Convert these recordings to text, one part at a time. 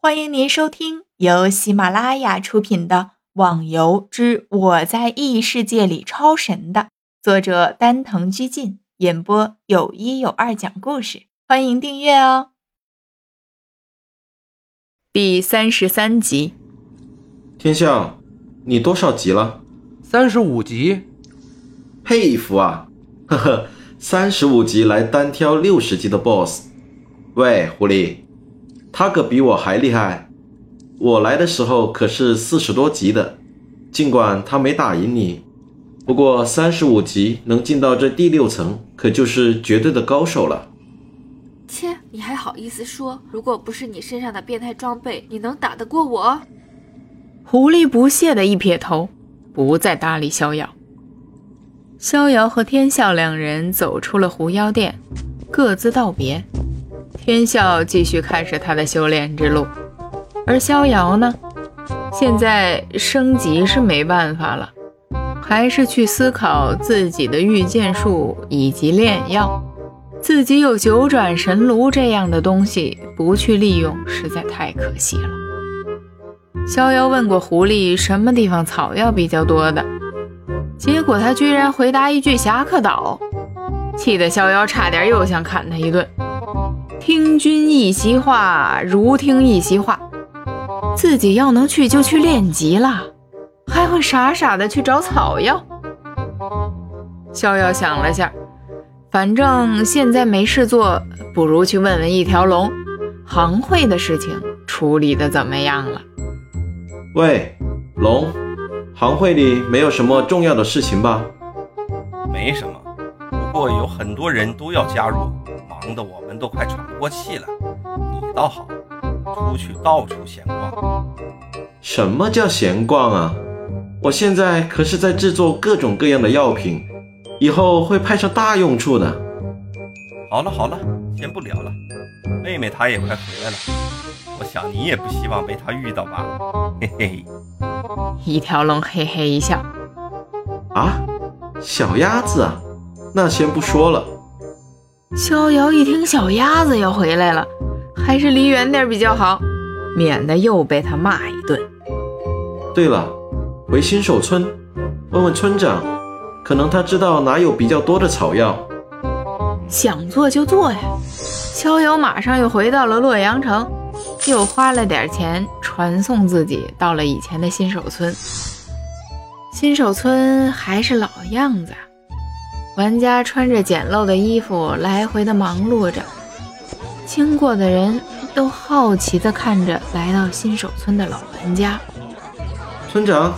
欢迎您收听由喜马拉雅出品的《网游之我在异世界里超神》的作者丹藤居进演播，有一有二讲故事。欢迎订阅哦。第三十三集，天象，你多少级了？三十五级。佩服啊！呵呵，三十五级来单挑六十级的 BOSS。喂，狐狸。他可比我还厉害，我来的时候可是四十多级的。尽管他没打赢你，不过三十五级能进到这第六层，可就是绝对的高手了。切，你还好意思说？如果不是你身上的变态装备，你能打得过我？狐狸不屑的一撇头，不再搭理逍遥。逍遥和天笑两人走出了狐妖殿，各自道别。天笑继续开始他的修炼之路，而逍遥呢，现在升级是没办法了，还是去思考自己的御剑术以及炼药。自己有九转神炉这样的东西，不去利用实在太可惜了。逍遥问过狐狸什么地方草药比较多的，结果他居然回答一句侠客岛，气得逍遥差点又想砍他一顿。听君一席话，如听一席话。自己要能去就去练级了，还会傻傻的去找草药。逍遥想了下，反正现在没事做，不如去问问一条龙，行会的事情处理的怎么样了？喂，龙，行会里没有什么重要的事情吧？没什么，不过有很多人都要加入。忙得我们都快喘不过气了，你倒好，出去到处闲逛。什么叫闲逛啊？我现在可是在制作各种各样的药品，以后会派上大用处的。好了好了，先不聊了。妹妹她也快回来了，我想你也不希望被她遇到吧？嘿嘿。一条龙嘿嘿一笑。啊，小鸭子啊，那先不说了。逍遥一听小鸭子要回来了，还是离远点比较好，免得又被他骂一顿。对了，回新手村问问村长，可能他知道哪有比较多的草药。想做就做呀！逍遥马上又回到了洛阳城，又花了点钱传送自己到了以前的新手村。新手村还是老样子。玩家穿着简陋的衣服来回的忙碌着，经过的人都好奇的看着来到新手村的老玩家。村长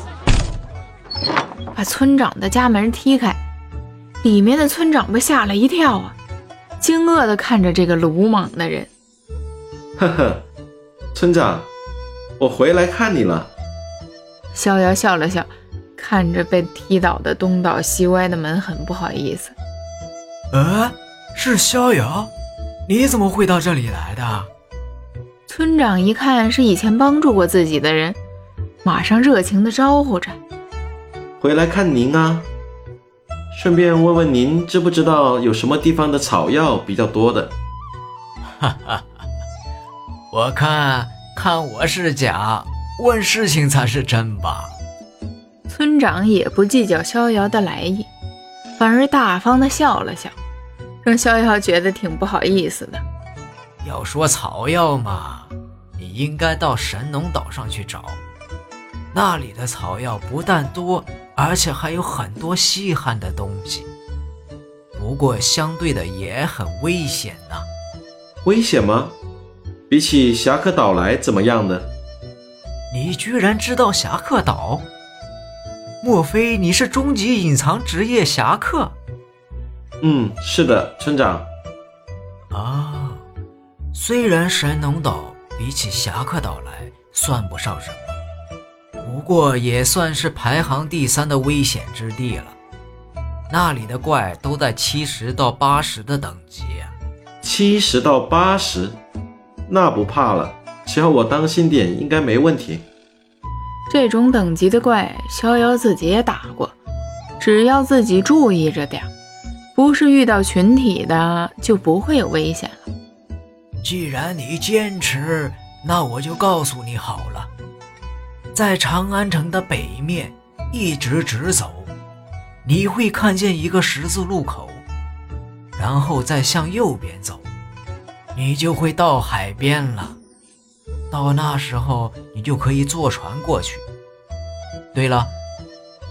把村长的家门踢开，里面的村长被吓了一跳啊，惊愕的看着这个鲁莽的人。呵呵，村长，我回来看你了。逍遥笑了笑。看着被踢倒的东倒西歪的门，很不好意思。呃，是逍遥，你怎么会到这里来的？村长一看是以前帮助过自己的人，马上热情地招呼着：“回来看您啊，顺便问问您知不知道有什么地方的草药比较多的？”哈哈，我看看我是假，问事情才是真吧。村长也不计较逍遥的来意，反而大方的笑了笑，让逍遥觉得挺不好意思的。要说草药嘛，你应该到神农岛上去找，那里的草药不但多，而且还有很多稀罕的东西。不过相对的也很危险呐。危险吗？比起侠客岛来怎么样呢？你居然知道侠客岛？莫非你是终极隐藏职业侠客？嗯，是的，村长。啊，虽然神农岛比起侠客岛来算不上什么，不过也算是排行第三的危险之地了。那里的怪都在七十到八十的等级。七十到八十，那不怕了，只要我当心点，应该没问题。这种等级的怪，逍遥自己也打过，只要自己注意着点，不是遇到群体的，就不会有危险了。既然你坚持，那我就告诉你好了，在长安城的北面一直直走，你会看见一个十字路口，然后再向右边走，你就会到海边了。到那时候，你就可以坐船过去。对了，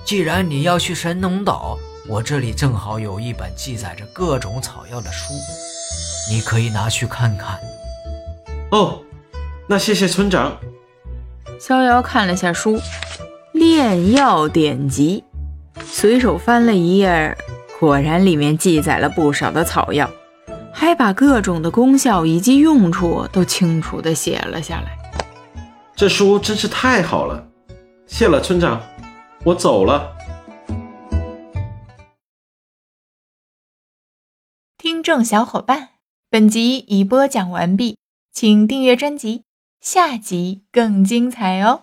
既然你要去神农岛，我这里正好有一本记载着各种草药的书，你可以拿去看看。哦，那谢谢村长。逍遥看了下书，《炼药典籍》，随手翻了一页，果然里面记载了不少的草药。还把各种的功效以及用处都清楚地写了下来。这书真是太好了，谢了村长，我走了。听众小伙伴，本集已播讲完毕，请订阅专辑，下集更精彩哦。